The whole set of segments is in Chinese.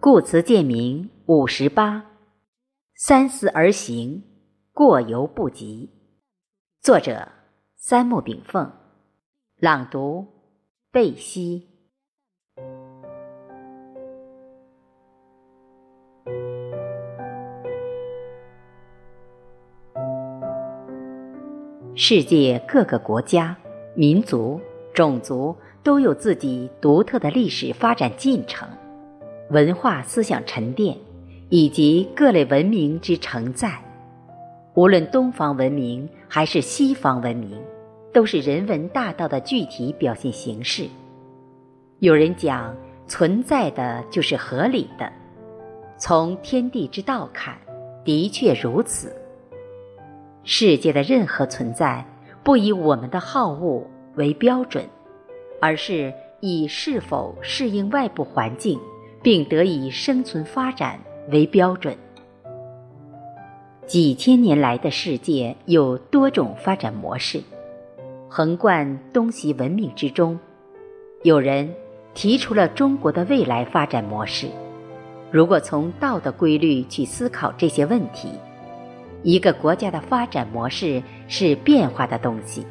故辞鉴明五十八，三思而行，过犹不及。作者：三木炳凤，朗读：贝西。世界各个国家、民族、种族都有自己独特的历史发展进程、文化思想沉淀以及各类文明之承载。无论东方文明还是西方文明，都是人文大道的具体表现形式。有人讲，存在的就是合理的。从天地之道看，的确如此。世界的任何存在，不以我们的好恶为标准，而是以是否适应外部环境，并得以生存发展为标准。几千年来的世界有多种发展模式，横贯东西文明之中，有人提出了中国的未来发展模式。如果从道德规律去思考这些问题。一个国家的发展模式是变化的东西，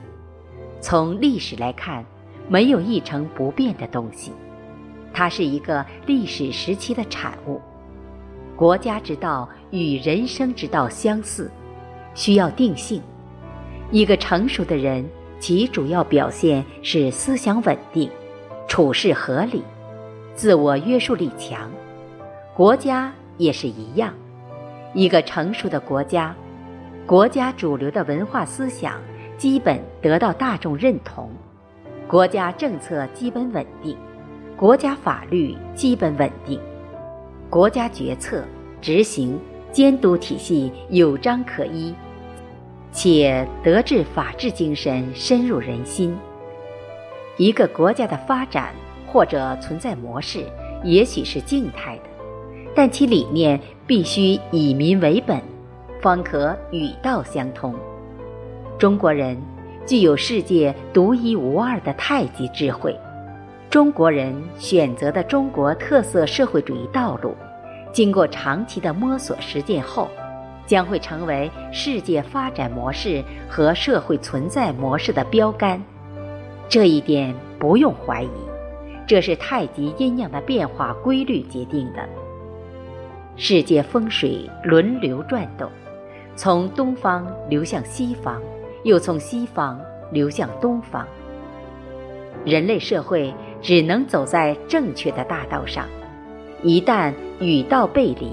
从历史来看，没有一成不变的东西，它是一个历史时期的产物。国家之道与人生之道相似，需要定性。一个成熟的人，其主要表现是思想稳定，处事合理，自我约束力强。国家也是一样。一个成熟的国家，国家主流的文化思想基本得到大众认同，国家政策基本稳定，国家法律基本稳定，国家决策、执行、监督体系有章可依，且德治法治精神深入人心。一个国家的发展或者存在模式，也许是静态的。但其理念必须以民为本，方可与道相通。中国人具有世界独一无二的太极智慧。中国人选择的中国特色社会主义道路，经过长期的摸索实践后，将会成为世界发展模式和社会存在模式的标杆。这一点不用怀疑，这是太极阴阳的变化规律决定的。世界风水轮流转动，从东方流向西方，又从西方流向东方。人类社会只能走在正确的大道上，一旦与道背离，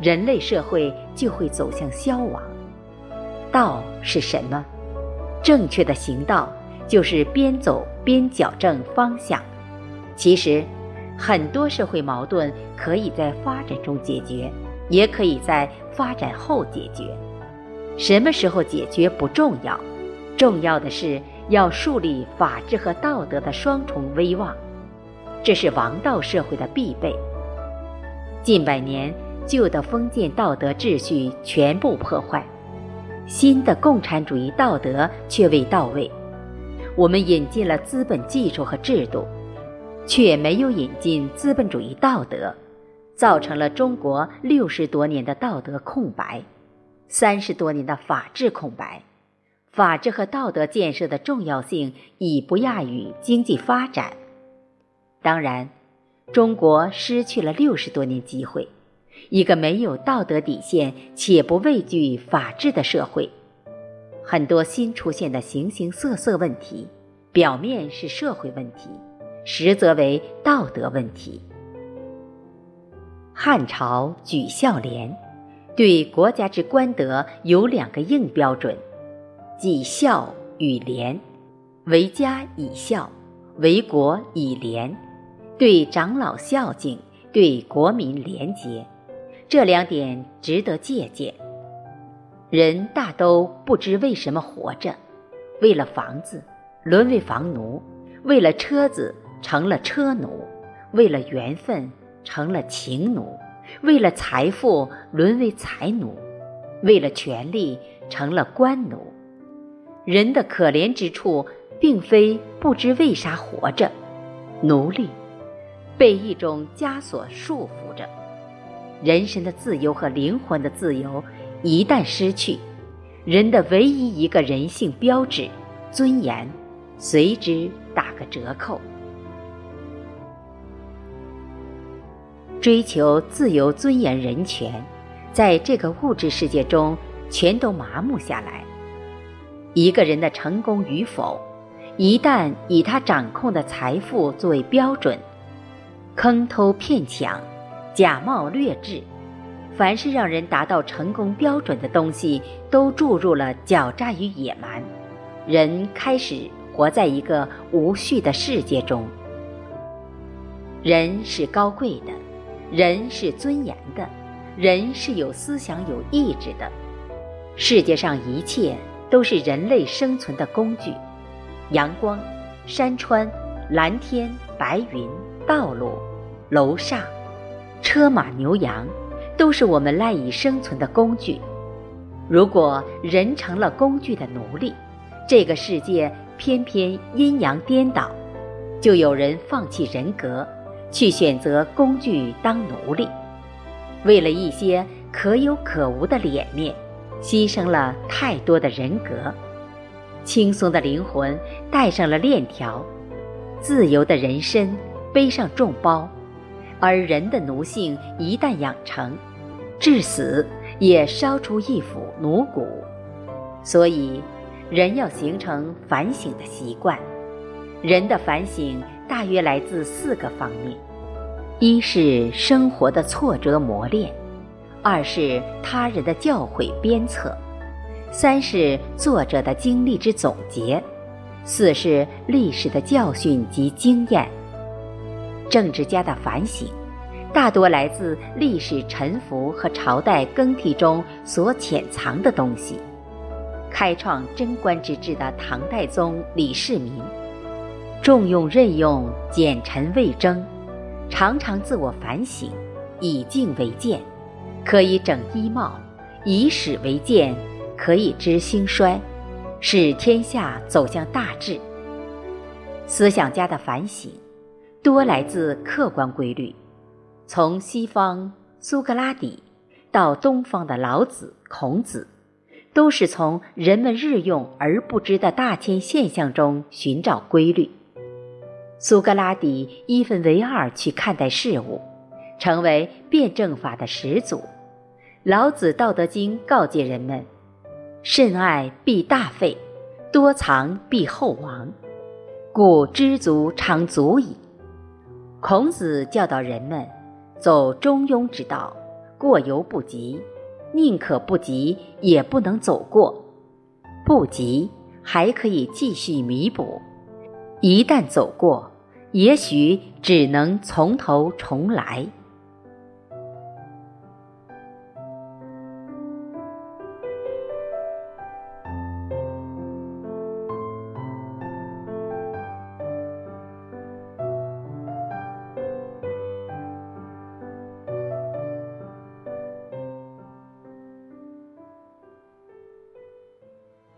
人类社会就会走向消亡。道是什么？正确的行道就是边走边矫正方向。其实。很多社会矛盾可以在发展中解决，也可以在发展后解决。什么时候解决不重要，重要的是要树立法治和道德的双重威望，这是王道社会的必备。近百年旧的封建道德秩序全部破坏，新的共产主义道德却未到位。我们引进了资本技术和制度。却没有引进资本主义道德，造成了中国六十多年的道德空白，三十多年的法治空白。法治和道德建设的重要性已不亚于经济发展。当然，中国失去了六十多年机会，一个没有道德底线且不畏惧法治的社会。很多新出现的形形色色问题，表面是社会问题。实则为道德问题。汉朝举孝廉，对国家之官德有两个硬标准，即孝与廉。为家以孝，为国以廉。对长老孝敬，对国民廉洁，这两点值得借鉴。人大都不知为什么活着，为了房子，沦为房奴；为了车子。成了车奴，为了缘分成了情奴，为了财富沦为财奴，为了权力成了官奴。人的可怜之处，并非不知为啥活着，奴隶被一种枷锁束缚着，人身的自由和灵魂的自由一旦失去，人的唯一一个人性标志——尊严，随之打个折扣。追求自由、尊严、人权，在这个物质世界中全都麻木下来。一个人的成功与否，一旦以他掌控的财富作为标准，坑偷骗抢、假冒劣质，凡是让人达到成功标准的东西，都注入了狡诈与野蛮。人开始活在一个无序的世界中。人是高贵的，人是尊严的，人是有思想、有意志的。世界上一切。都是人类生存的工具，阳光、山川、蓝天、白云、道路、楼上、车马牛羊，都是我们赖以生存的工具。如果人成了工具的奴隶，这个世界偏偏阴阳颠倒，就有人放弃人格，去选择工具当奴隶，为了一些可有可无的脸面。牺牲了太多的人格，轻松的灵魂带上了链条，自由的人身背上重包，而人的奴性一旦养成，至死也烧出一副奴骨。所以，人要形成反省的习惯。人的反省大约来自四个方面：一是生活的挫折磨练。二是他人的教诲鞭策，三是作者的经历之总结，四是历史的教训及经验。政治家的反省，大多来自历史沉浮和朝代更替中所潜藏的东西。开创贞观之治的唐太宗李世民，重用任用奸臣魏征，常常自我反省，以静为鉴。可以整衣帽，以史为鉴，可以知兴衰，使天下走向大治。思想家的反省，多来自客观规律，从西方苏格拉底到东方的老子、孔子，都是从人们日用而不知的大千现象中寻找规律。苏格拉底一分为二去看待事物，成为辩证法的始祖。老子《道德经》告诫人们：“慎爱必大费，多藏必厚亡，故知足常足矣。”孔子教导人们走中庸之道，过犹不及，宁可不及也不能走过。不及还可以继续弥补，一旦走过，也许只能从头重来。